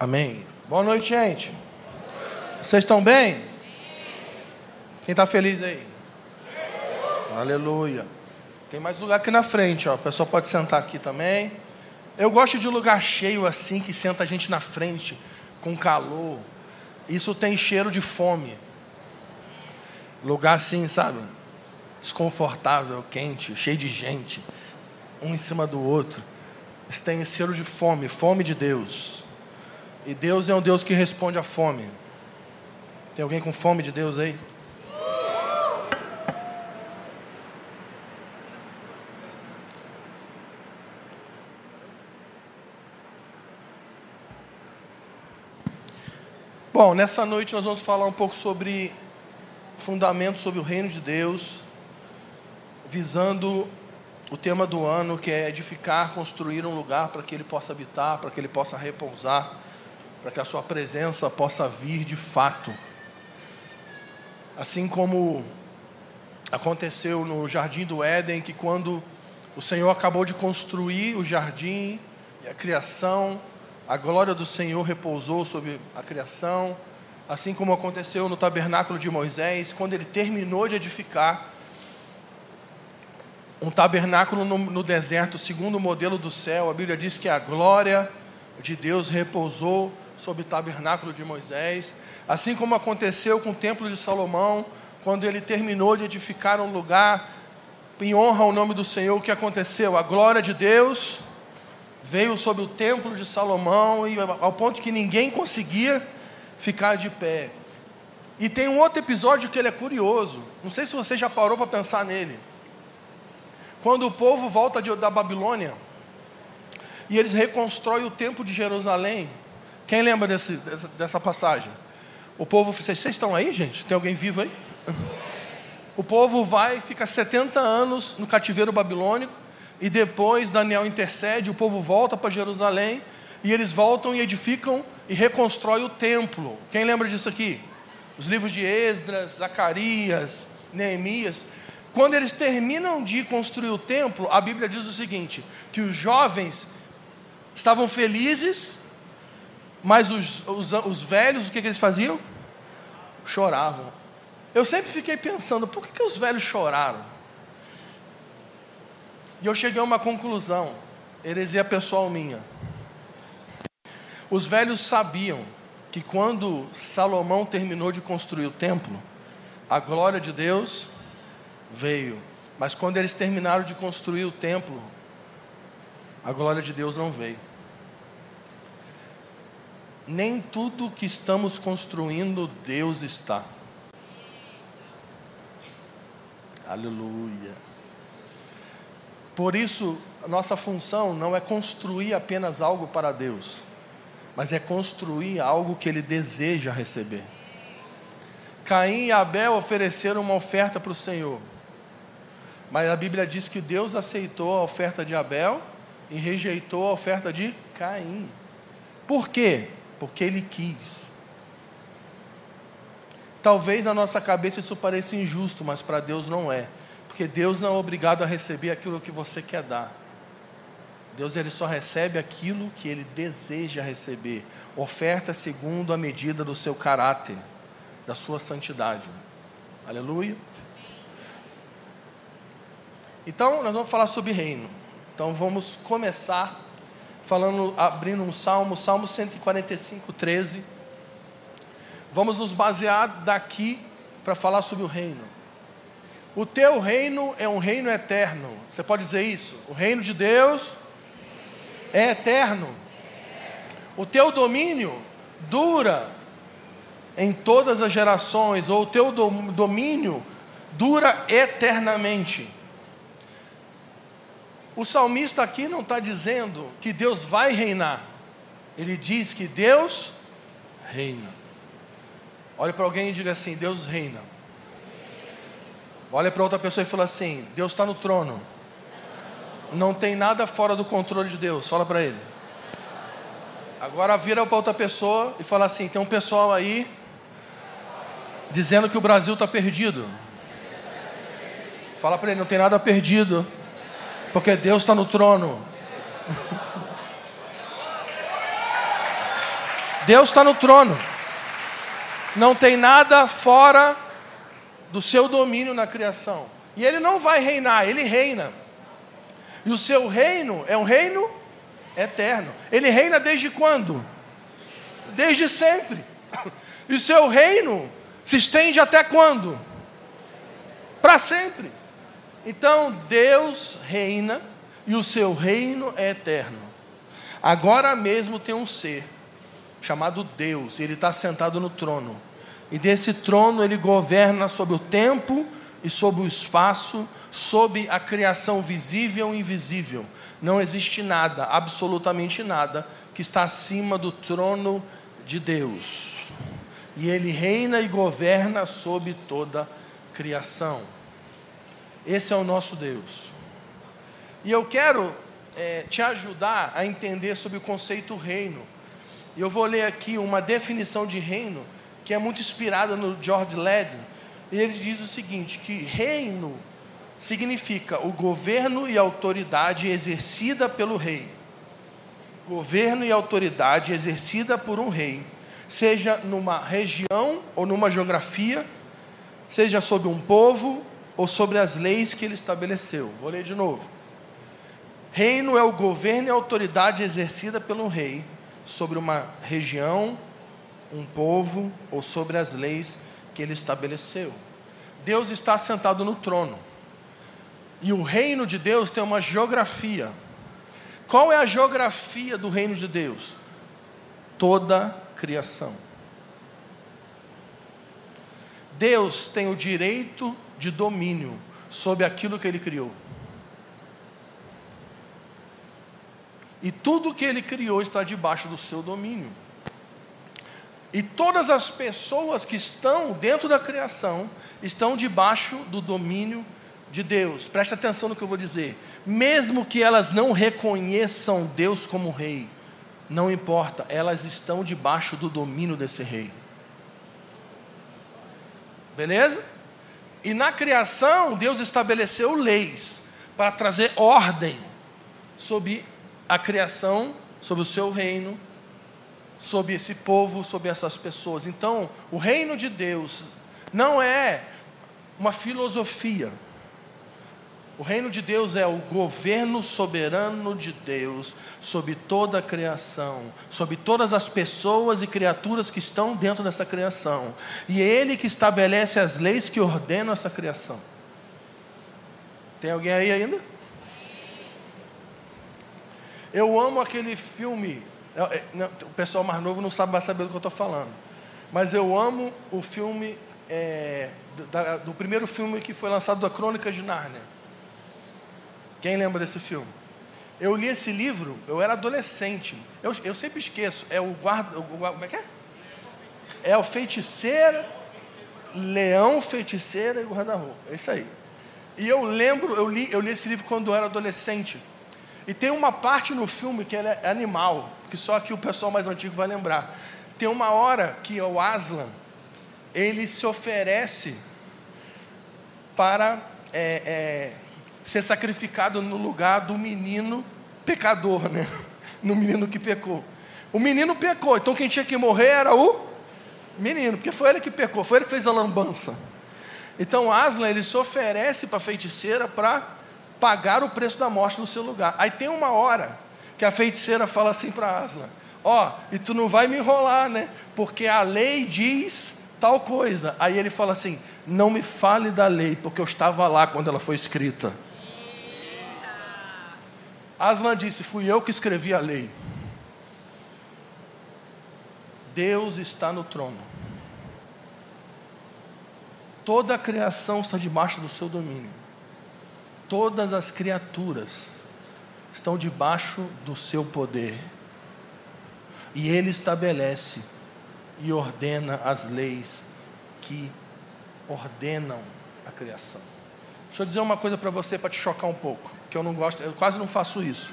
Amém. Boa noite, gente. Vocês estão bem? Quem está feliz aí? Aleluia. Tem mais lugar aqui na frente, ó. O pessoal pode sentar aqui também. Eu gosto de lugar cheio assim, que senta a gente na frente, com calor. Isso tem cheiro de fome. Lugar assim, sabe? Desconfortável, quente, cheio de gente, um em cima do outro. Isso tem cheiro de fome, fome de Deus. E Deus é um Deus que responde à fome. Tem alguém com fome de Deus aí? Bom, nessa noite nós vamos falar um pouco sobre fundamentos sobre o reino de Deus, visando o tema do ano, que é edificar, construir um lugar para que ele possa habitar, para que ele possa repousar para que a sua presença possa vir de fato. Assim como aconteceu no jardim do Éden, que quando o Senhor acabou de construir o jardim e a criação, a glória do Senhor repousou sobre a criação, assim como aconteceu no tabernáculo de Moisés, quando ele terminou de edificar um tabernáculo no, no deserto, segundo o modelo do céu, a Bíblia diz que a glória de Deus repousou sobre o tabernáculo de Moisés, assim como aconteceu com o templo de Salomão, quando ele terminou de edificar um lugar em honra ao nome do Senhor, o que aconteceu? A glória de Deus veio sobre o templo de Salomão e ao ponto que ninguém conseguia ficar de pé. E tem um outro episódio que ele é curioso. Não sei se você já parou para pensar nele. Quando o povo volta de, da Babilônia e eles reconstroem o templo de Jerusalém, quem lembra desse, dessa, dessa passagem? O povo, vocês, vocês estão aí, gente? Tem alguém vivo aí? O povo vai, fica 70 anos no cativeiro babilônico, e depois Daniel intercede, o povo volta para Jerusalém, e eles voltam e edificam e reconstroem o templo. Quem lembra disso aqui? Os livros de Esdras, Zacarias, Neemias. Quando eles terminam de construir o templo, a Bíblia diz o seguinte: que os jovens estavam felizes mas os, os, os velhos, o que, que, eles faziam? Choravam. Eu sempre fiquei pensando, por que, que os velhos choraram? E eu cheguei a uma conclusão, heresia pessoal minha. Os velhos sabiam que quando Salomão terminou de construir o templo, a glória de Deus veio. Mas quando eles terminaram de construir o templo, a glória de Deus não veio nem tudo que estamos construindo Deus está. Aleluia. Por isso, nossa função não é construir apenas algo para Deus, mas é construir algo que Ele deseja receber. Caim e Abel ofereceram uma oferta para o Senhor, mas a Bíblia diz que Deus aceitou a oferta de Abel e rejeitou a oferta de Caim. Por quê? Porque Ele quis. Talvez na nossa cabeça isso pareça injusto, mas para Deus não é, porque Deus não é obrigado a receber aquilo que você quer dar. Deus ele só recebe aquilo que ele deseja receber. Oferta segundo a medida do seu caráter, da sua santidade. Aleluia. Então, nós vamos falar sobre reino. Então, vamos começar falando, abrindo um salmo, Salmo 145, 13. Vamos nos basear daqui para falar sobre o reino. O teu reino é um reino eterno. Você pode dizer isso? O reino de Deus é eterno. O teu domínio dura em todas as gerações, ou o teu domínio dura eternamente. O salmista aqui não está dizendo que Deus vai reinar, ele diz que Deus reina. Olhe para alguém e diga assim: Deus reina. Olha para outra pessoa e fala assim: Deus está no trono. Não tem nada fora do controle de Deus. Fala para ele. Agora vira para outra pessoa e fala assim: tem um pessoal aí dizendo que o Brasil está perdido. Fala para ele: não tem nada perdido. Porque Deus está no trono. Deus está no trono. Não tem nada fora do seu domínio na criação. E ele não vai reinar, ele reina. E o seu reino é um reino eterno. Ele reina desde quando? Desde sempre. E o seu reino se estende até quando? Para sempre. Então Deus reina e o seu reino é eterno. Agora mesmo tem um ser chamado Deus, ele está sentado no trono. E desse trono ele governa sobre o tempo e sobre o espaço, sobre a criação visível e invisível. Não existe nada, absolutamente nada, que está acima do trono de Deus. E ele reina e governa sobre toda a criação. Esse é o nosso Deus. E eu quero é, te ajudar a entender sobre o conceito reino. E eu vou ler aqui uma definição de reino que é muito inspirada no George Led. E ele diz o seguinte: que reino significa o governo e autoridade exercida pelo rei. Governo e autoridade exercida por um rei, seja numa região ou numa geografia, seja sobre um povo ou sobre as leis que ele estabeleceu. Vou ler de novo. Reino é o governo e autoridade exercida pelo rei sobre uma região, um povo ou sobre as leis que ele estabeleceu. Deus está sentado no trono. E o reino de Deus tem uma geografia. Qual é a geografia do reino de Deus? Toda criação. Deus tem o direito de domínio sobre aquilo que ele criou. E tudo que ele criou está debaixo do seu domínio. E todas as pessoas que estão dentro da criação estão debaixo do domínio de Deus. Preste atenção no que eu vou dizer. Mesmo que elas não reconheçam Deus como rei, não importa, elas estão debaixo do domínio desse rei. Beleza? E na criação, Deus estabeleceu leis para trazer ordem sobre a criação, sobre o seu reino, sobre esse povo, sobre essas pessoas. Então, o reino de Deus não é uma filosofia. O reino de Deus é o governo soberano de Deus sobre toda a criação, sobre todas as pessoas e criaturas que estão dentro dessa criação. E é Ele que estabelece as leis que ordenam essa criação. Tem alguém aí ainda? Eu amo aquele filme. É, o pessoal mais novo não sabe, vai saber do que eu estou falando. Mas eu amo o filme, é, do primeiro filme que foi lançado da Crônica de Nárnia. Quem lembra desse filme? Eu li esse livro, eu era adolescente. Eu, eu sempre esqueço. É o guarda. O, como é que é? É o feiticeiro, leão, feiticeira e guarda-roupa. É isso aí. E eu lembro, eu li, eu li esse livro quando eu era adolescente. E tem uma parte no filme que é animal, que só que o pessoal mais antigo vai lembrar. Tem uma hora que o Aslan, ele se oferece para é, é, ser sacrificado no lugar do menino pecador, né? No menino que pecou. O menino pecou, então quem tinha que morrer era o menino, porque foi ele que pecou, foi ele que fez a lambança. Então Aslan ele se oferece para a feiticeira para pagar o preço da morte no seu lugar. Aí tem uma hora que a feiticeira fala assim para Aslan: Ó, oh, e tu não vai me enrolar, né? Porque a lei diz tal coisa. Aí ele fala assim: Não me fale da lei, porque eu estava lá quando ela foi escrita. Aslan disse: Fui eu que escrevi a lei. Deus está no trono. Toda a criação está debaixo do seu domínio. Todas as criaturas estão debaixo do seu poder. E Ele estabelece e ordena as leis que ordenam a criação. Deixa eu dizer uma coisa para você para te chocar um pouco, que eu não gosto, eu quase não faço isso.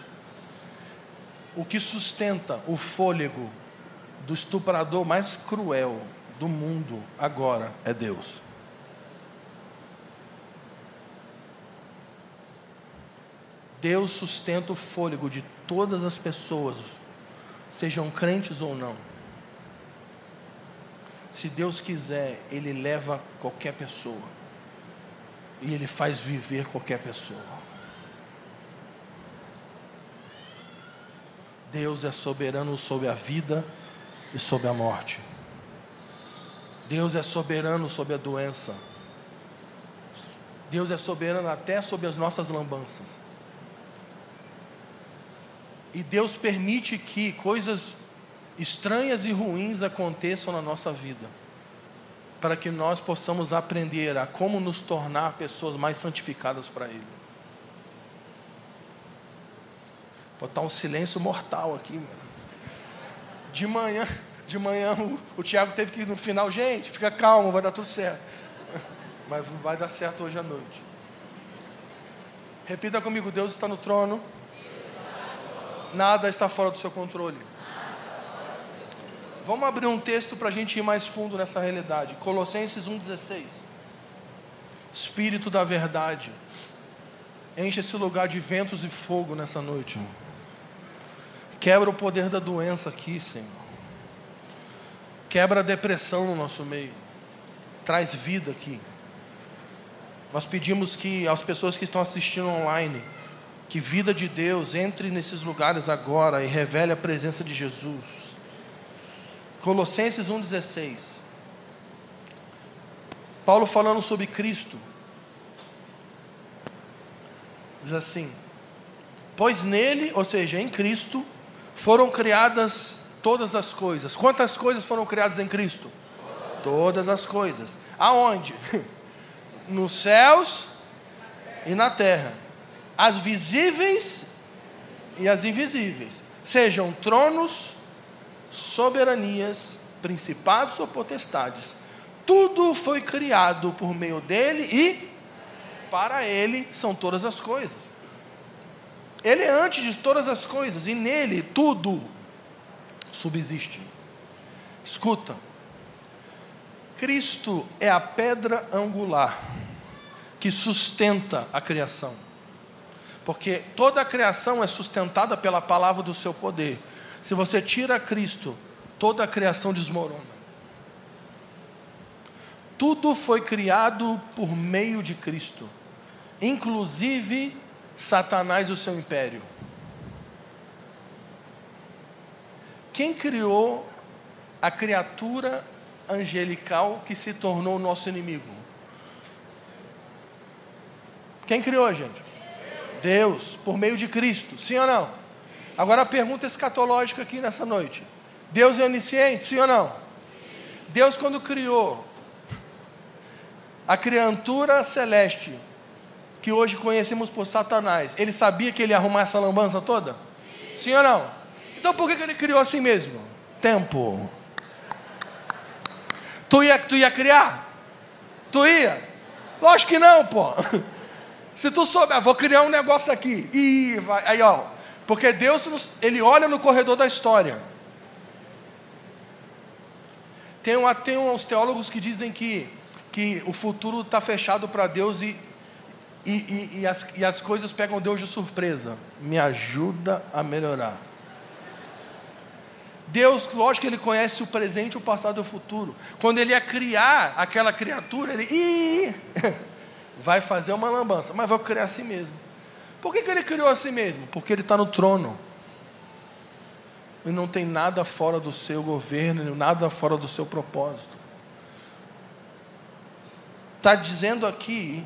O que sustenta o fôlego do estuprador mais cruel do mundo agora é Deus. Deus sustenta o fôlego de todas as pessoas, sejam crentes ou não. Se Deus quiser, Ele leva qualquer pessoa. E Ele faz viver qualquer pessoa. Deus é soberano sobre a vida e sobre a morte. Deus é soberano sobre a doença. Deus é soberano até sobre as nossas lambanças. E Deus permite que coisas estranhas e ruins aconteçam na nossa vida, para que nós possamos aprender a como nos tornar pessoas mais santificadas para Ele. Botar um silêncio mortal aqui, mano. De manhã, de manhã o, o Tiago teve que ir no final, gente, fica calmo, vai dar tudo certo. Mas vai dar certo hoje à noite. Repita comigo: Deus está no trono. Nada está fora do seu controle. Vamos abrir um texto para a gente ir mais fundo nessa realidade. Colossenses 1,16. Espírito da verdade. Enche esse lugar de ventos e fogo nessa noite. Quebra o poder da doença aqui, Senhor. Quebra a depressão no nosso meio. Traz vida aqui. Nós pedimos que as pessoas que estão assistindo online, que vida de Deus entre nesses lugares agora e revele a presença de Jesus. Colossenses 1,16. Paulo falando sobre Cristo. Diz assim: Pois nele, ou seja, em Cristo, foram criadas todas as coisas. Quantas coisas foram criadas em Cristo? Todas as coisas. Aonde? Nos céus e na terra. As visíveis e as invisíveis. Sejam tronos, soberanias, principados ou potestades. Tudo foi criado por meio dele e para ele são todas as coisas. Ele é antes de todas as coisas e nele tudo subsiste. Escuta, Cristo é a pedra angular que sustenta a criação. Porque toda a criação é sustentada pela palavra do seu poder. Se você tira Cristo, toda a criação desmorona. Tudo foi criado por meio de Cristo, inclusive Satanás e o seu império. Quem criou a criatura angelical que se tornou o nosso inimigo? Quem criou, gente? Deus, por meio de Cristo, sim ou não? Agora a pergunta escatológica aqui nessa noite: Deus é onisciente, sim ou não? Deus, quando criou a criatura celeste, que hoje conhecemos por Satanás, ele sabia que ele ia arrumar essa lambança toda? Sim, sim ou não? Então por que ele criou assim mesmo? Tempo. Tu ia, tu ia criar? Tu ia? Lógico que não, pô. Se tu souber, vou criar um negócio aqui. E vai, aí ó, porque Deus, ele olha no corredor da história. Tem, tem uns teólogos que dizem que, que o futuro está fechado para Deus e, e, e, e, as, e as coisas pegam Deus de surpresa. Me ajuda a melhorar. Deus, lógico que Ele conhece o presente, o passado e o futuro. Quando Ele ia criar aquela criatura, Ele Ih, vai fazer uma lambança, mas vai criar assim mesmo. Por que, que ele criou a si mesmo? Porque ele está no trono. E não tem nada fora do seu governo, nada fora do seu propósito. Está dizendo aqui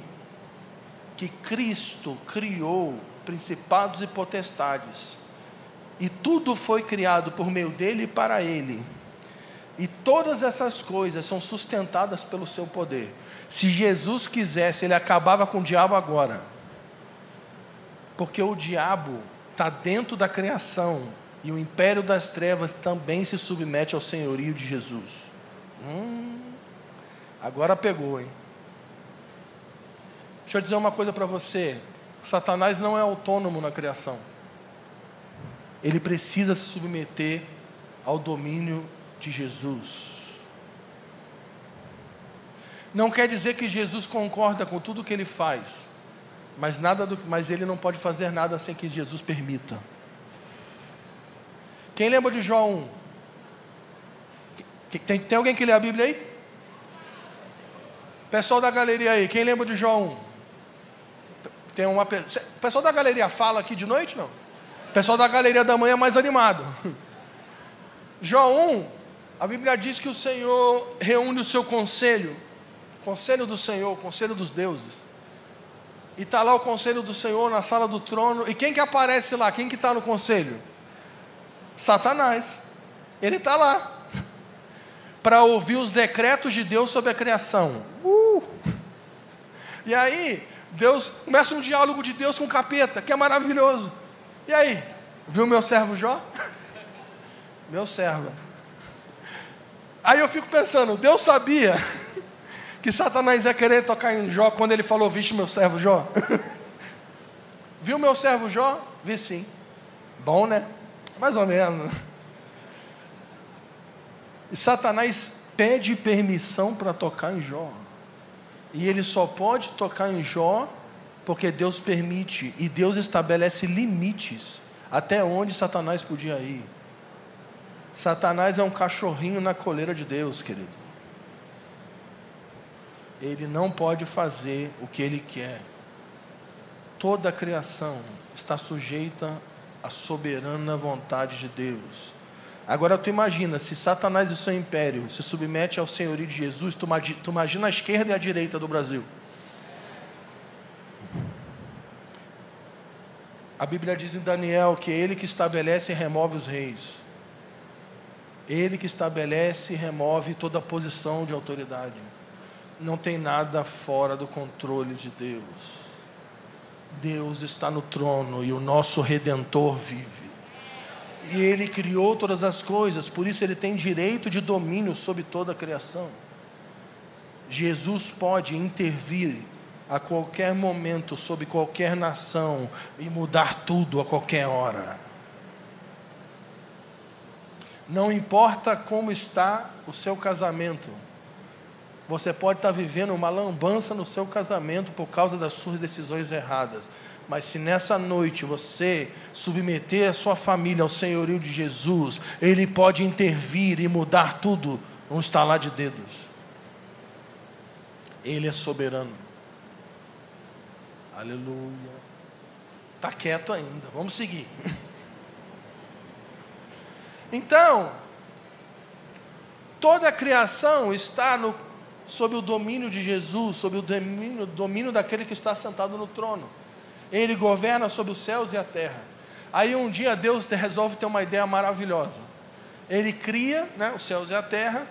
que Cristo criou principados e potestades. E tudo foi criado por meio dele e para ele. E todas essas coisas são sustentadas pelo seu poder. Se Jesus quisesse, ele acabava com o diabo agora. Porque o diabo está dentro da criação e o império das trevas também se submete ao senhorio de Jesus. Hum, agora pegou, hein? Deixa eu dizer uma coisa para você: Satanás não é autônomo na criação. Ele precisa se submeter ao domínio de Jesus. Não quer dizer que Jesus concorda com tudo que ele faz. Mas, nada do, mas ele não pode fazer nada sem que Jesus permita. Quem lembra de João 1? Tem, tem alguém que lê a Bíblia aí? Pessoal da galeria aí, quem lembra de Jó 1? Tem uma pessoal da galeria fala aqui de noite não? Pessoal da galeria da manhã é mais animado. Jó 1, a Bíblia diz que o Senhor reúne o seu conselho, conselho do Senhor, conselho dos deuses. E está lá o conselho do Senhor na sala do trono. E quem que aparece lá? Quem que está no conselho? Satanás. Ele está lá para ouvir os decretos de Deus sobre a criação. Uh! E aí, Deus começa um diálogo de Deus com o capeta, que é maravilhoso. E aí, viu meu servo Jó? Meu servo. Aí eu fico pensando, Deus sabia que Satanás ia querer tocar em Jó quando ele falou, vixe meu servo Jó? viu meu servo Jó? Vi sim. Bom, né? Mais ou menos. E Satanás pede permissão para tocar em Jó. E ele só pode tocar em Jó porque Deus permite e Deus estabelece limites até onde Satanás podia ir. Satanás é um cachorrinho na coleira de Deus, querido. Ele não pode fazer o que ele quer. Toda a criação está sujeita à soberana vontade de Deus. Agora tu imagina, se Satanás e seu império se submete ao senhorio de Jesus, tu, tu imagina a esquerda e a direita do Brasil. A Bíblia diz em Daniel que ele que estabelece e remove os reis. Ele que estabelece e remove toda posição de autoridade. Não tem nada fora do controle de Deus. Deus está no trono e o nosso redentor vive. E ele criou todas as coisas, por isso ele tem direito de domínio sobre toda a criação. Jesus pode intervir a qualquer momento sobre qualquer nação e mudar tudo a qualquer hora. Não importa como está o seu casamento, você pode estar vivendo uma lambança no seu casamento por causa das suas decisões erradas. Mas se nessa noite você submeter a sua família ao senhorio de Jesus, Ele pode intervir e mudar tudo num estalar de dedos. Ele é soberano. Aleluia. Está quieto ainda. Vamos seguir. Então, toda a criação está no, sob o domínio de Jesus, sob o domínio, domínio daquele que está sentado no trono. Ele governa sobre os céus e a terra. Aí um dia Deus resolve ter uma ideia maravilhosa. Ele cria né, os céus e a terra.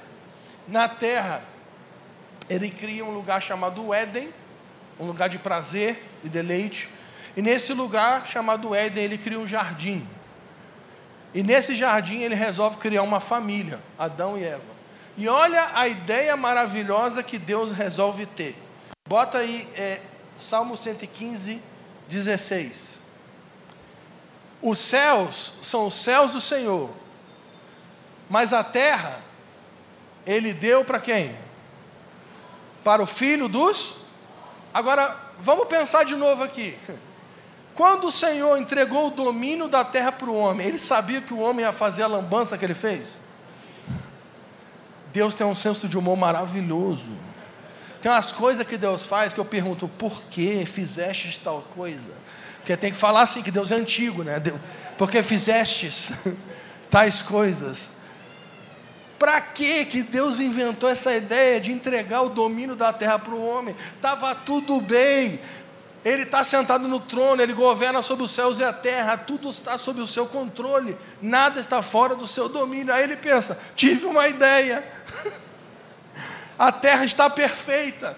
Na terra, ele cria um lugar chamado Éden, um lugar de prazer e deleite. E nesse lugar chamado Éden, ele cria um jardim. E nesse jardim ele resolve criar uma família, Adão e Eva. E olha a ideia maravilhosa que Deus resolve ter. Bota aí é, Salmo 115, 16. Os céus são os céus do Senhor, mas a terra ele deu para quem? Para o filho dos. Agora, vamos pensar de novo aqui. Quando o Senhor entregou o domínio da terra para o homem, ele sabia que o homem ia fazer a lambança que ele fez? Deus tem um senso de humor maravilhoso. Tem umas coisas que Deus faz que eu pergunto, por que fizestes tal coisa? Porque tem que falar assim, que Deus é antigo, né? Porque fizestes tais coisas. Para que que Deus inventou essa ideia de entregar o domínio da terra para o homem? Estava tudo bem. Ele está sentado no trono, ele governa sobre os céus e a terra, tudo está sob o seu controle, nada está fora do seu domínio. Aí ele pensa: tive uma ideia a terra está perfeita.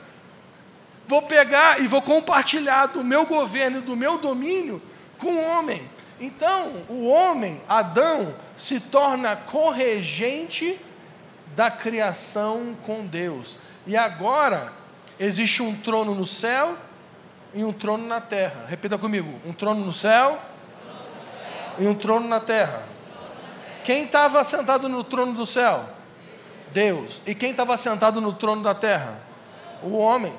Vou pegar e vou compartilhar do meu governo e do meu domínio com o homem. Então, o homem, Adão, se torna corregente da criação com Deus. E agora, existe um trono no céu e um trono na terra. Repita comigo: um trono no céu, e um trono na terra. Quem estava sentado no trono do céu? Deus. E quem estava sentado no trono da terra? O homem.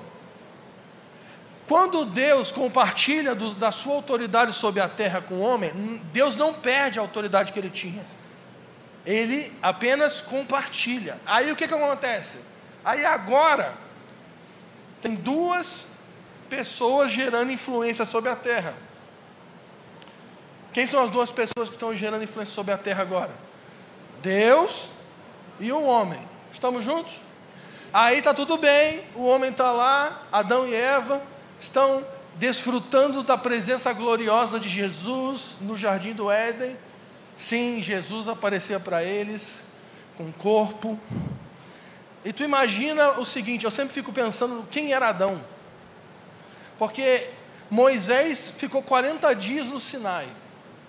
Quando Deus compartilha do, da sua autoridade sobre a terra com o homem, Deus não perde a autoridade que ele tinha. Ele apenas compartilha. Aí o que, que acontece? Aí agora tem duas pessoas gerando influência sobre a terra. Quem são as duas pessoas que estão gerando influência sobre a terra agora? Deus e o homem. Estamos juntos? Aí está tudo bem, o homem está lá, Adão e Eva estão desfrutando da presença gloriosa de Jesus no jardim do Éden. Sim, Jesus aparecia para eles com corpo. E tu imagina o seguinte, eu sempre fico pensando quem era Adão. Porque Moisés ficou 40 dias no Sinai,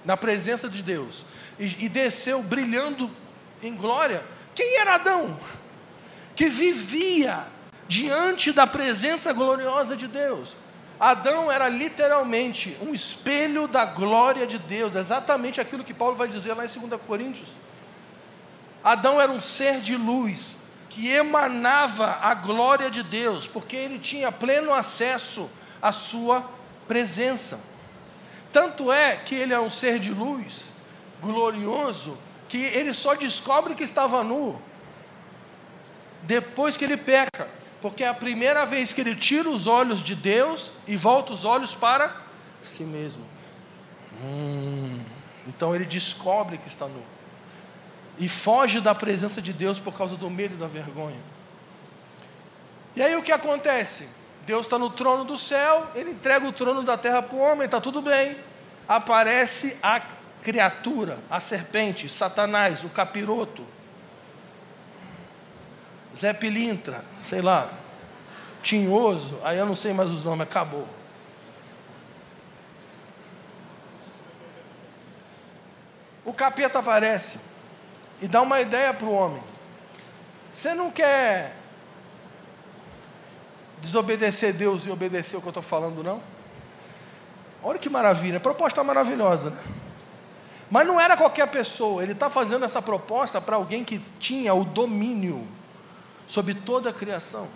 na presença de Deus, e, e desceu brilhando em glória. Quem era Adão? Que vivia diante da presença gloriosa de Deus. Adão era literalmente um espelho da glória de Deus, exatamente aquilo que Paulo vai dizer lá em 2 Coríntios. Adão era um ser de luz que emanava a glória de Deus, porque ele tinha pleno acesso à sua presença. Tanto é que ele é um ser de luz, glorioso, que ele só descobre que estava nu depois que ele peca, porque é a primeira vez que ele tira os olhos de Deus e volta os olhos para si mesmo. Hum, então ele descobre que está nu e foge da presença de Deus por causa do medo e da vergonha. E aí o que acontece? Deus está no trono do céu, ele entrega o trono da terra para o homem, está tudo bem. Aparece a criatura, a serpente, Satanás, o capiroto, Zé Pilintra, sei lá, Tinhoso, aí eu não sei mais os nomes, acabou. O capeta aparece e dá uma ideia para o homem. Você não quer desobedecer Deus e obedecer o que eu estou falando, não? Olha que maravilha, proposta maravilhosa, né? Mas não era qualquer pessoa, ele está fazendo essa proposta para alguém que tinha o domínio sobre toda a criação.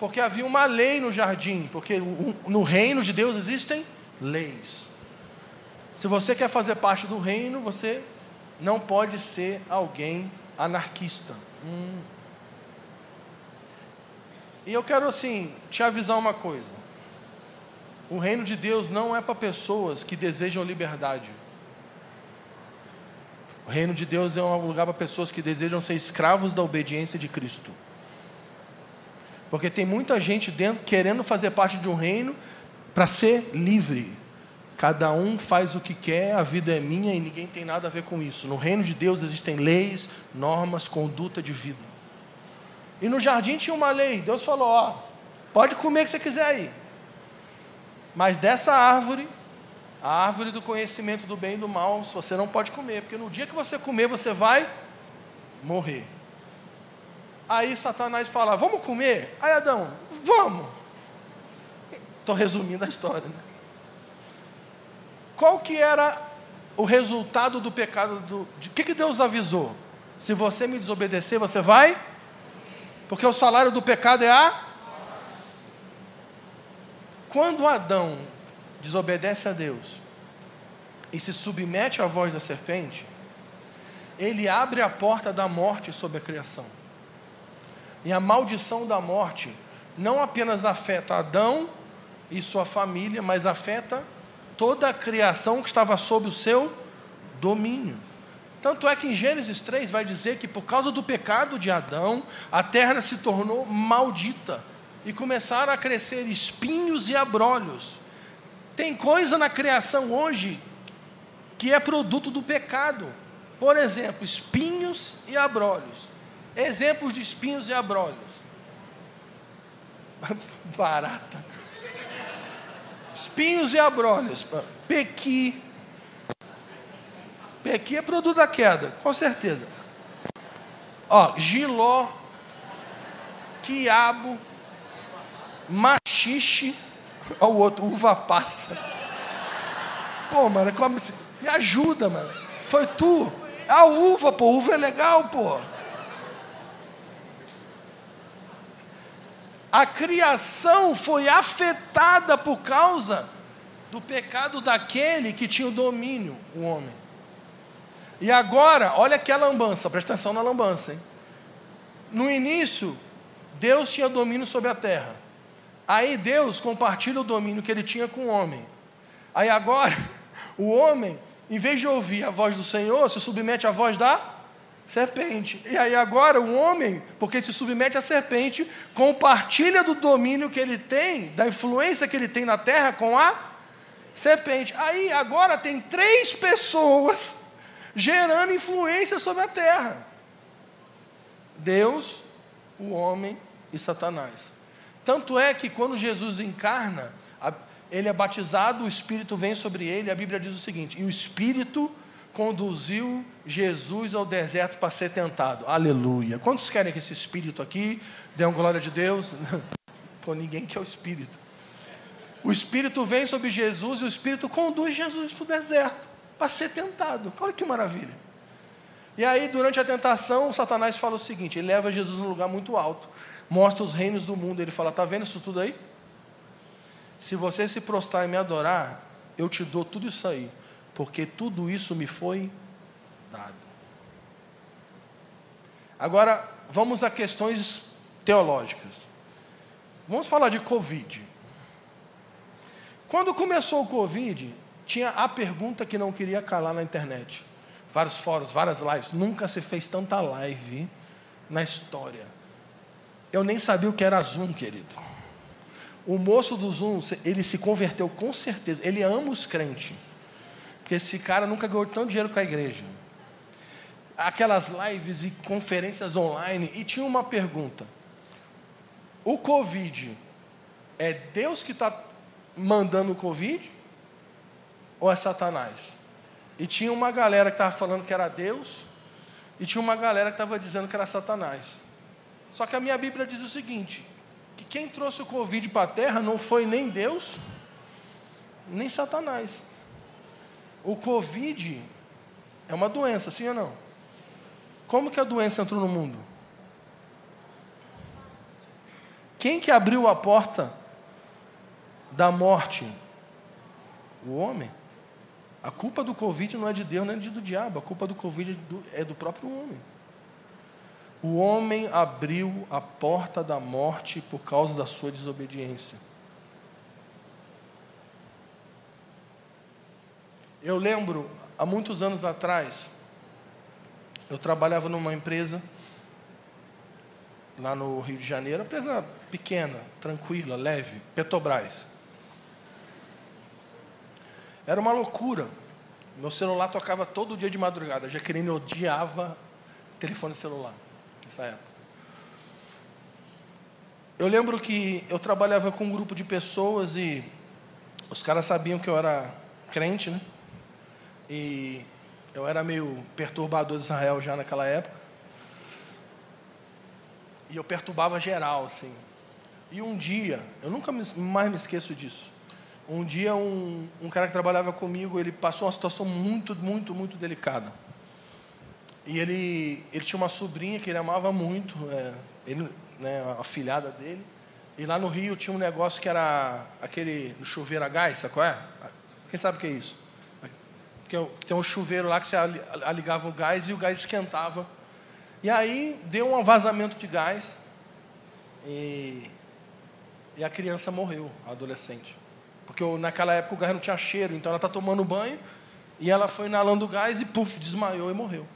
Porque havia uma lei no jardim, porque no reino de Deus existem leis. Se você quer fazer parte do reino, você não pode ser alguém anarquista. Hum. E eu quero assim te avisar uma coisa. O reino de Deus não é para pessoas que desejam liberdade. O reino de Deus é um lugar para pessoas que desejam ser escravos da obediência de Cristo. Porque tem muita gente dentro querendo fazer parte de um reino para ser livre. Cada um faz o que quer, a vida é minha e ninguém tem nada a ver com isso. No reino de Deus existem leis, normas, conduta de vida. E no jardim tinha uma lei. Deus falou: ó, pode comer o que você quiser aí. Mas dessa árvore a árvore do conhecimento do bem e do mal, você não pode comer, porque no dia que você comer, você vai morrer. Aí Satanás fala: Vamos comer? Aí Adão, vamos. Estou resumindo a história. Né? Qual que era o resultado do pecado? Do, que, que Deus avisou? Se você me desobedecer, você vai? Porque o salário do pecado é a. Quando Adão desobedece a Deus e se submete à voz da serpente, ele abre a porta da morte sobre a criação. E a maldição da morte não apenas afeta Adão e sua família, mas afeta toda a criação que estava sob o seu domínio. Tanto é que em Gênesis 3 vai dizer que por causa do pecado de Adão, a terra se tornou maldita e começaram a crescer espinhos e abrolhos. Tem coisa na criação hoje que é produto do pecado. Por exemplo, espinhos e abrolhos. Exemplos de espinhos e abrolhos. Barata. Espinhos e abrolhos. Pequi. Pequi é produto da queda, com certeza. Ó, giló, quiabo, machixe Olha o outro, uva passa. Pô, mano, como me ajuda, mano. Foi tu. A uva, pô, uva é legal, pô. A criação foi afetada por causa do pecado daquele que tinha o domínio, o homem. E agora, olha aqui a lambança, presta atenção na lambança. Hein? No início, Deus tinha domínio sobre a terra. Aí Deus compartilha o domínio que ele tinha com o homem. Aí agora, o homem, em vez de ouvir a voz do Senhor, se submete à voz da serpente. E aí agora o homem, porque se submete à serpente, compartilha do domínio que ele tem, da influência que ele tem na terra com a serpente. Aí agora tem três pessoas gerando influência sobre a terra: Deus, o homem e Satanás. Tanto é que quando Jesus encarna, ele é batizado, o Espírito vem sobre ele, a Bíblia diz o seguinte: e o Espírito conduziu Jesus ao deserto para ser tentado. Aleluia. Quantos querem que esse Espírito aqui dê uma glória de Deus? Pô, ninguém quer o Espírito. O Espírito vem sobre Jesus e o Espírito conduz Jesus para o deserto para ser tentado. Olha que maravilha. E aí, durante a tentação, Satanás fala o seguinte: ele leva Jesus num lugar muito alto mostra os reinos do mundo. Ele fala: Está vendo isso tudo aí? Se você se prostrar e me adorar, eu te dou tudo isso aí, porque tudo isso me foi dado. Agora, vamos a questões teológicas. Vamos falar de Covid. Quando começou o Covid, tinha a pergunta que não queria calar na internet. Vários fóruns, várias lives. Nunca se fez tanta live na história. Eu nem sabia o que era Zoom, querido. O moço do Zoom, ele se converteu com certeza. Ele ama os crentes. Porque esse cara nunca ganhou tanto dinheiro com a igreja. Aquelas lives e conferências online. E tinha uma pergunta: O Covid é Deus que está mandando o Covid? Ou é Satanás? E tinha uma galera que estava falando que era Deus. E tinha uma galera que estava dizendo que era Satanás. Só que a minha Bíblia diz o seguinte: que quem trouxe o Covid para a terra não foi nem Deus, nem Satanás. O Covid é uma doença, sim ou não? Como que a doença entrou no mundo? Quem que abriu a porta da morte? O homem. A culpa do Covid não é de Deus nem é do diabo, a culpa do Covid é do, é do próprio homem. O homem abriu a porta da morte por causa da sua desobediência. Eu lembro, há muitos anos atrás, eu trabalhava numa empresa lá no Rio de Janeiro, empresa pequena, tranquila, leve, Petrobras. Era uma loucura. Meu celular tocava todo dia de madrugada. A Jaqueline odiava telefone celular nessa época. Eu lembro que eu trabalhava com um grupo de pessoas e os caras sabiam que eu era crente, né? E eu era meio perturbador de Israel já naquela época. E eu perturbava geral, assim. E um dia, eu nunca mais me esqueço disso. Um dia, um, um cara que trabalhava comigo, ele passou uma situação muito, muito, muito delicada. E ele, ele tinha uma sobrinha que ele amava muito, é, ele, né, a filhada dele. E lá no Rio tinha um negócio que era aquele chuveiro a gás, sabe qual é? Quem sabe o que é isso? Que tem um chuveiro lá que você ligava o gás e o gás esquentava. E aí deu um vazamento de gás e, e a criança morreu, a adolescente. Porque naquela época o gás não tinha cheiro, então ela está tomando banho e ela foi inalando o gás e puf, desmaiou e morreu.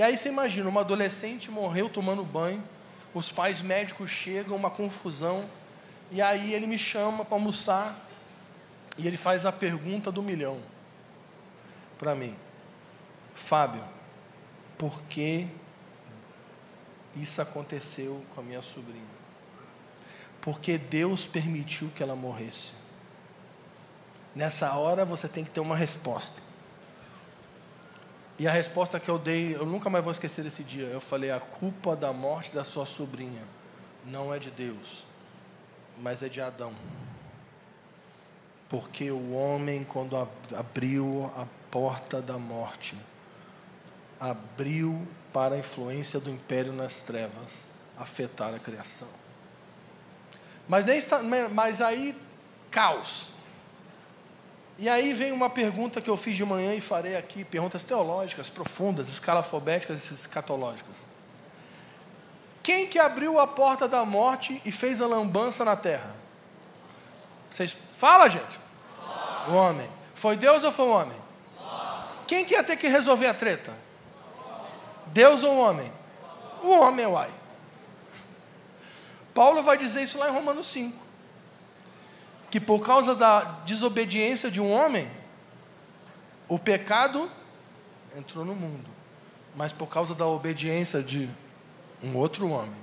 E aí você imagina, uma adolescente morreu tomando banho, os pais médicos chegam, uma confusão, e aí ele me chama para almoçar e ele faz a pergunta do milhão para mim. Fábio, por que isso aconteceu com a minha sobrinha? Porque Deus permitiu que ela morresse. Nessa hora você tem que ter uma resposta. E a resposta que eu dei, eu nunca mais vou esquecer desse dia. Eu falei: a culpa da morte da sua sobrinha não é de Deus, mas é de Adão. Porque o homem, quando abriu a porta da morte, abriu para a influência do império nas trevas afetar a criação. Mas aí, mas aí caos. E aí vem uma pergunta que eu fiz de manhã e farei aqui, perguntas teológicas, profundas, escalafobéticas e escatológicas. Quem que abriu a porta da morte e fez a lambança na terra? Vocês fala, gente? O homem. Foi Deus ou foi o homem? Quem que ia ter que resolver a treta? Deus ou o homem? O homem, uai. Paulo vai dizer isso lá em Romanos 5. Que por causa da desobediência de um homem, o pecado entrou no mundo. Mas por causa da obediência de um outro homem,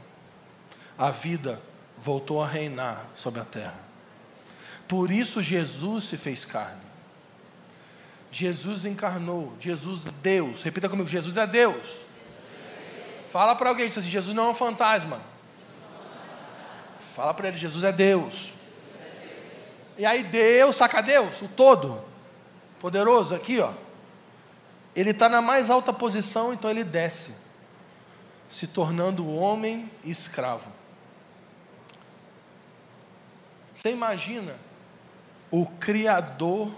a vida voltou a reinar sobre a terra. Por isso Jesus se fez carne. Jesus encarnou, Jesus Deus. Repita comigo, Jesus é Deus. Fala para alguém, assim, Jesus não é um fantasma. Fala para ele, Jesus é Deus. E aí Deus, saca Deus, o todo, poderoso aqui, ó. Ele está na mais alta posição, então ele desce, se tornando homem e escravo. Você imagina o Criador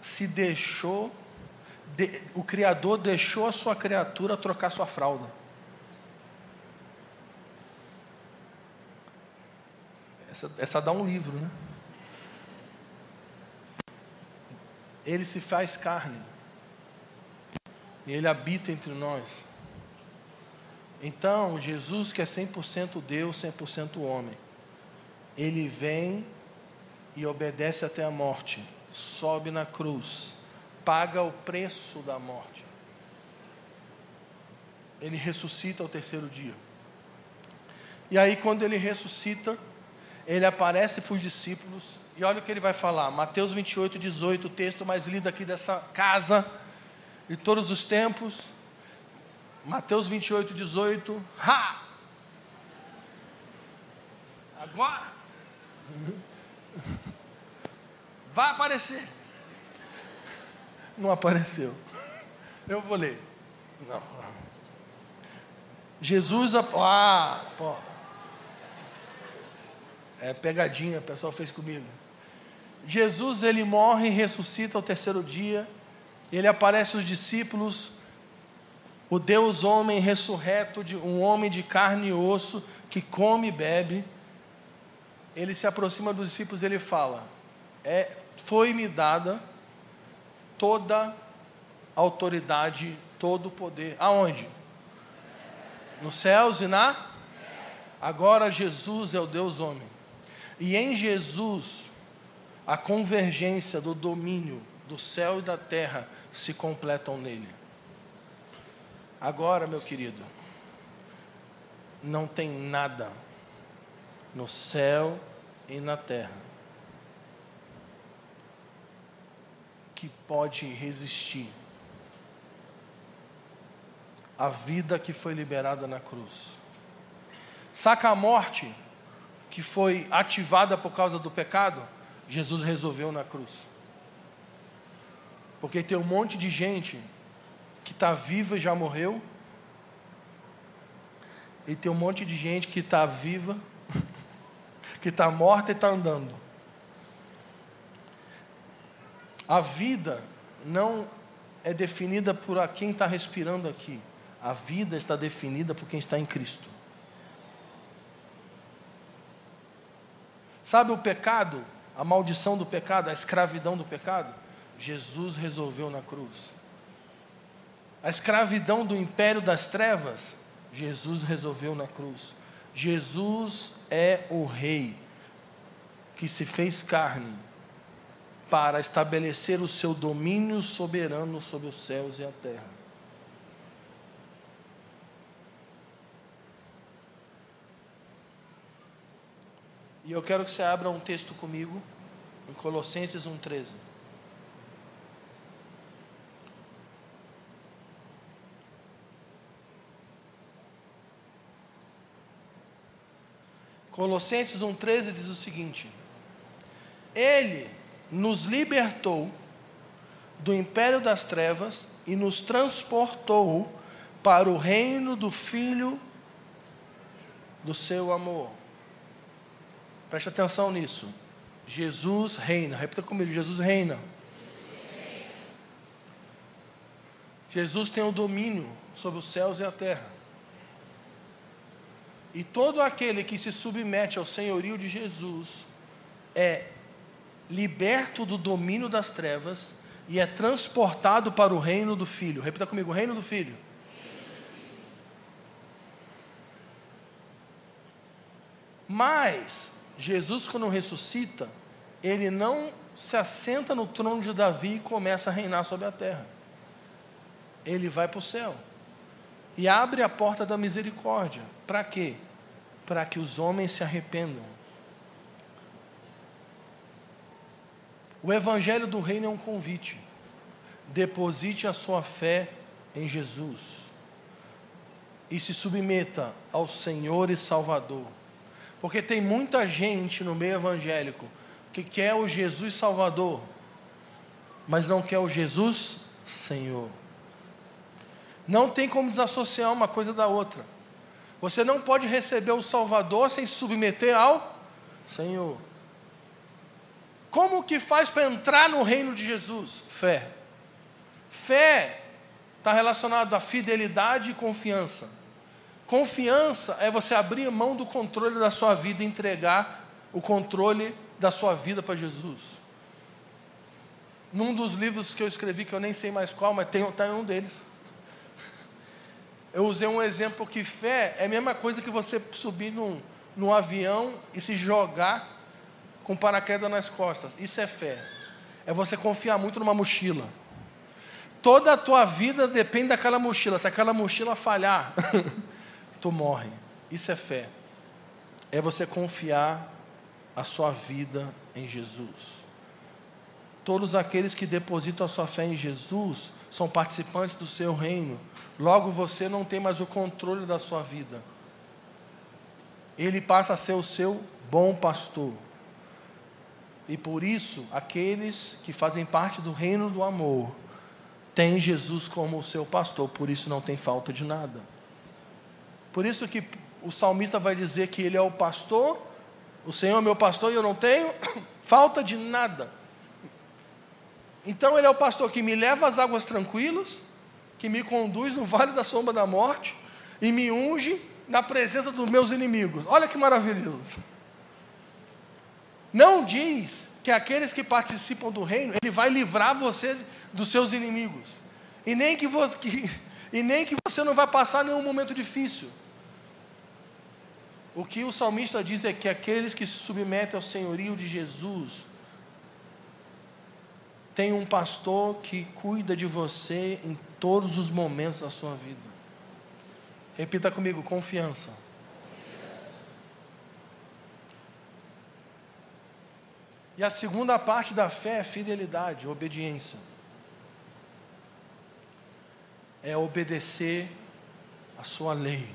se deixou, de, o Criador deixou a sua criatura trocar sua fralda. Essa, essa dá um livro, né? Ele se faz carne. E ele habita entre nós. Então, Jesus, que é 100% Deus, 100% homem, ele vem e obedece até a morte, sobe na cruz, paga o preço da morte. Ele ressuscita ao terceiro dia. E aí, quando ele ressuscita, ele aparece para os discípulos, e olha o que ele vai falar, Mateus 28, 18, o texto mais lido aqui dessa casa, de todos os tempos. Mateus 28, 18. Ha! Agora Vai aparecer. Não apareceu. Eu vou ler. Não. Jesus. Ah, pô. É pegadinha, o pessoal fez comigo. Jesus, ele morre e ressuscita ao terceiro dia. Ele aparece aos discípulos. O Deus homem ressurreto, de um homem de carne e osso, que come e bebe ele se aproxima dos discípulos e ele fala: é, Foi-me dada toda autoridade, todo o poder. Aonde? Nos céus e na? Agora Jesus é o Deus homem. E em Jesus, a convergência do domínio do céu e da terra se completam nele. Agora, meu querido, não tem nada no céu e na terra que pode resistir à vida que foi liberada na cruz. Saca a morte que foi ativada por causa do pecado? Jesus resolveu na cruz. Porque tem um monte de gente que está viva e já morreu. E tem um monte de gente que está viva que está morta e está andando. A vida não é definida por quem está respirando aqui. A vida está definida por quem está em Cristo. Sabe o pecado, a maldição do pecado, a escravidão do pecado? Jesus resolveu na cruz. A escravidão do império das trevas, Jesus resolveu na cruz. Jesus é o Rei que se fez carne para estabelecer o seu domínio soberano sobre os céus e a terra. E eu quero que você abra um texto comigo, em Colossenses 1,13. Colossenses 1,13 diz o seguinte: Ele nos libertou do império das trevas e nos transportou para o reino do Filho do seu amor. Preste atenção nisso. Jesus reina. Repita comigo: Jesus reina. Jesus tem o domínio sobre os céus e a terra. E todo aquele que se submete ao senhorio de Jesus é liberto do domínio das trevas e é transportado para o reino do Filho. Repita comigo: reino do Filho. Mas Jesus, quando ressuscita, ele não se assenta no trono de Davi e começa a reinar sobre a terra. Ele vai para o céu e abre a porta da misericórdia. Para quê? Para que os homens se arrependam. O evangelho do reino é um convite. Deposite a sua fé em Jesus e se submeta ao Senhor e Salvador. Porque tem muita gente no meio evangélico que quer o Jesus Salvador, mas não quer o Jesus Senhor. Não tem como desassociar uma coisa da outra. Você não pode receber o Salvador sem se submeter ao Senhor. Como que faz para entrar no reino de Jesus? Fé. Fé está relacionado a fidelidade e confiança. Confiança é você abrir mão do controle da sua vida e entregar o controle da sua vida para Jesus. Num dos livros que eu escrevi, que eu nem sei mais qual, mas está em um deles. Eu usei um exemplo que fé é a mesma coisa que você subir num, num avião e se jogar com paraquedas nas costas. Isso é fé. É você confiar muito numa mochila. Toda a tua vida depende daquela mochila. Se aquela mochila falhar, tu morre. Isso é fé. É você confiar a sua vida em Jesus. Todos aqueles que depositam a sua fé em Jesus são participantes do seu reino. Logo você não tem mais o controle da sua vida. Ele passa a ser o seu bom pastor. E por isso, aqueles que fazem parte do reino do amor têm Jesus como o seu pastor, por isso não tem falta de nada. Por isso que o salmista vai dizer que ele é o pastor, o Senhor é meu pastor e eu não tenho falta de nada. Então ele é o pastor que me leva às águas tranquilas, que me conduz no vale da sombra da morte e me unge na presença dos meus inimigos. Olha que maravilhoso. Não diz que aqueles que participam do reino, ele vai livrar você dos seus inimigos. E nem que você, que, e nem que você não vai passar nenhum momento difícil. O que o salmista diz é que aqueles que se submetem ao senhorio de Jesus têm um pastor que cuida de você em todos os momentos da sua vida. Repita comigo: confiança. E a segunda parte da fé é fidelidade, obediência. É obedecer a sua lei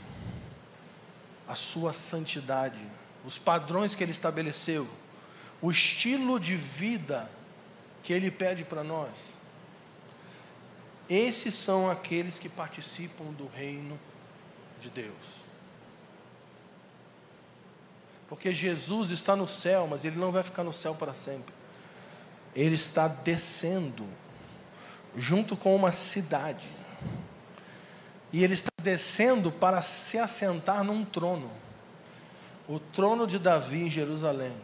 a sua santidade, os padrões que ele estabeleceu, o estilo de vida que ele pede para nós. Esses são aqueles que participam do reino de Deus. Porque Jesus está no céu, mas ele não vai ficar no céu para sempre. Ele está descendo junto com uma cidade. E ele está descendo para se assentar num trono, o trono de Davi em Jerusalém.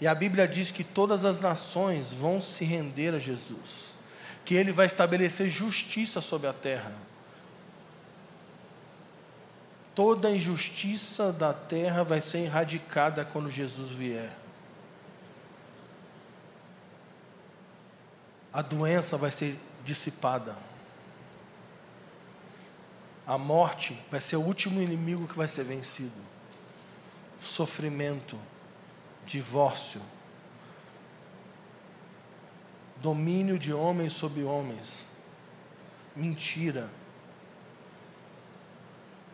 E a Bíblia diz que todas as nações vão se render a Jesus, que ele vai estabelecer justiça sobre a terra. Toda a injustiça da terra vai ser erradicada quando Jesus vier. A doença vai ser dissipada. A morte vai ser o último inimigo que vai ser vencido. Sofrimento, divórcio, domínio de homens sobre homens, mentira.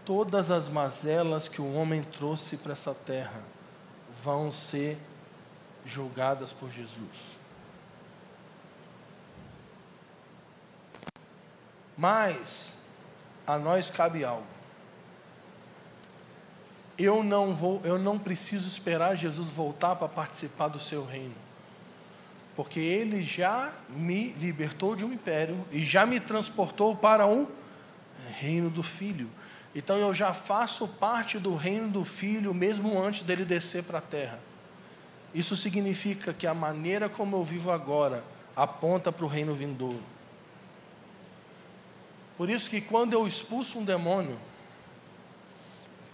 Todas as mazelas que o homem trouxe para essa terra vão ser julgadas por Jesus. Mas a nós cabe algo. eu não vou, eu não preciso esperar Jesus voltar para participar do seu reino. Porque ele já me libertou de um império e já me transportou para um reino do filho. Então eu já faço parte do reino do filho mesmo antes dele descer para a terra. Isso significa que a maneira como eu vivo agora aponta para o reino vindouro. Por isso que quando eu expulso um demônio,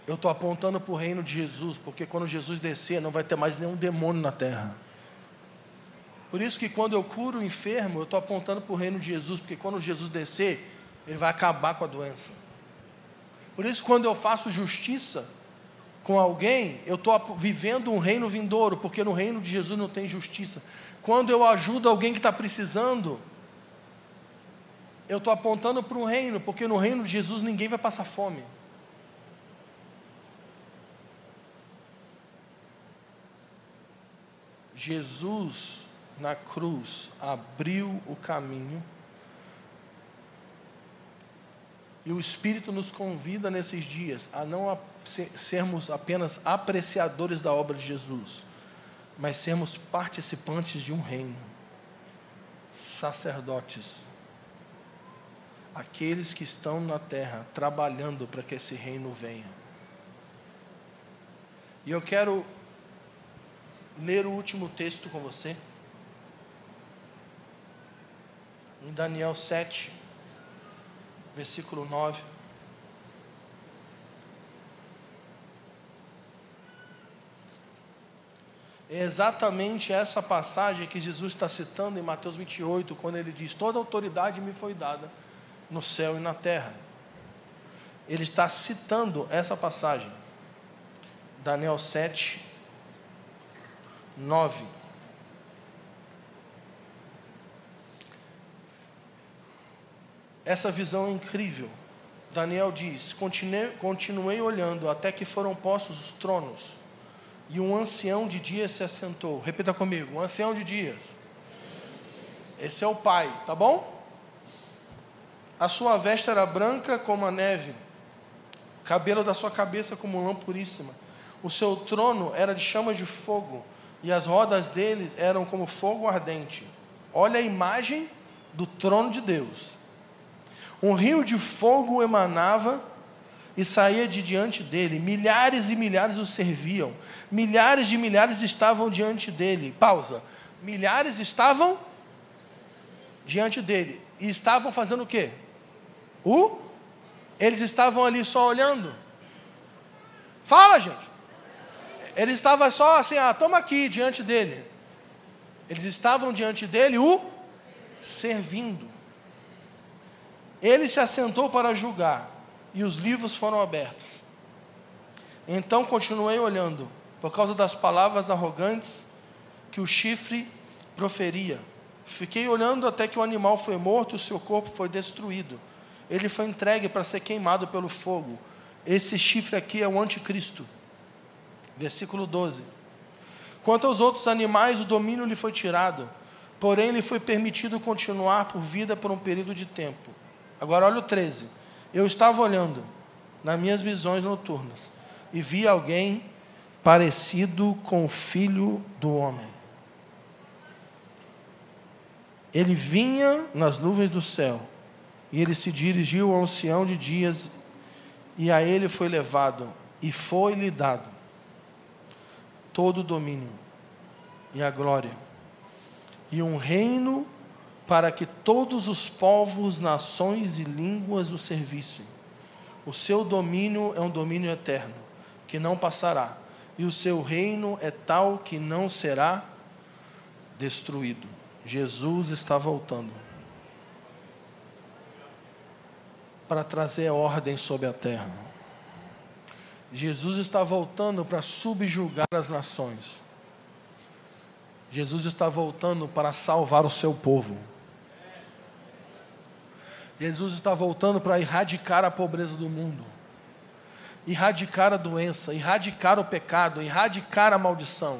eu estou apontando para o reino de Jesus, porque quando Jesus descer, não vai ter mais nenhum demônio na terra. Por isso que quando eu curo o enfermo, eu estou apontando para o reino de Jesus, porque quando Jesus descer, ele vai acabar com a doença. Por isso, quando eu faço justiça com alguém, eu estou vivendo um reino vindouro, porque no reino de Jesus não tem justiça. Quando eu ajudo alguém que está precisando, eu estou apontando para um reino, porque no reino de Jesus ninguém vai passar fome. Jesus na cruz abriu o caminho. E o Espírito nos convida nesses dias a não sermos apenas apreciadores da obra de Jesus, mas sermos participantes de um reino, sacerdotes, aqueles que estão na terra trabalhando para que esse reino venha. E eu quero ler o último texto com você. Em Daniel 7, versículo 9. É exatamente essa passagem que Jesus está citando em Mateus 28, quando ele diz: Toda autoridade me foi dada no céu e na terra. Ele está citando essa passagem. Daniel 7, 9. Essa visão é incrível. Daniel diz: continuei, continuei olhando até que foram postos os tronos, e um ancião de dias se assentou. Repita comigo: um ancião de dias. Esse é o Pai, tá bom? A sua veste era branca como a neve, cabelo da sua cabeça como lã puríssima. O seu trono era de chamas de fogo e as rodas deles eram como fogo ardente. Olha a imagem do trono de Deus. Um rio de fogo emanava e saía de diante dele. Milhares e milhares o serviam. Milhares de milhares estavam diante dele. Pausa. Milhares estavam diante dele. E estavam fazendo o quê? O? Eles estavam ali só olhando. Fala, gente. Ele estava só assim, ah, toma aqui diante dele. Eles estavam diante dele o servindo. Ele se assentou para julgar e os livros foram abertos. Então continuei olhando, por causa das palavras arrogantes que o chifre proferia. Fiquei olhando até que o animal foi morto e o seu corpo foi destruído. Ele foi entregue para ser queimado pelo fogo. Esse chifre aqui é o anticristo Versículo 12. Quanto aos outros animais, o domínio lhe foi tirado, porém lhe foi permitido continuar por vida por um período de tempo. Agora olha o 13. Eu estava olhando nas minhas visões noturnas e vi alguém parecido com o filho do homem. Ele vinha nas nuvens do céu e ele se dirigiu ao ancião de dias e a ele foi levado e foi-lhe dado todo o domínio e a glória, e um reino para que todos os povos, nações e línguas o servissem. O seu domínio é um domínio eterno, que não passará, e o seu reino é tal que não será destruído. Jesus está voltando para trazer ordem sobre a terra. Jesus está voltando para subjugar as nações. Jesus está voltando para salvar o seu povo. Jesus está voltando para erradicar a pobreza do mundo, erradicar a doença, erradicar o pecado, erradicar a maldição.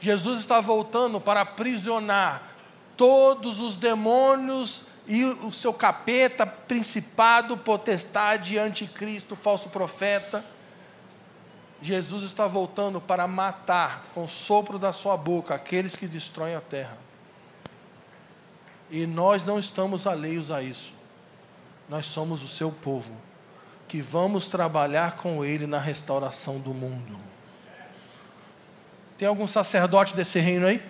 Jesus está voltando para aprisionar todos os demônios e o seu capeta, principado, potestade, anticristo, falso profeta Jesus está voltando para matar com o sopro da sua boca aqueles que destroem a terra. E nós não estamos alheios a isso. Nós somos o seu povo, que vamos trabalhar com ele na restauração do mundo. Tem algum sacerdote desse reino aí?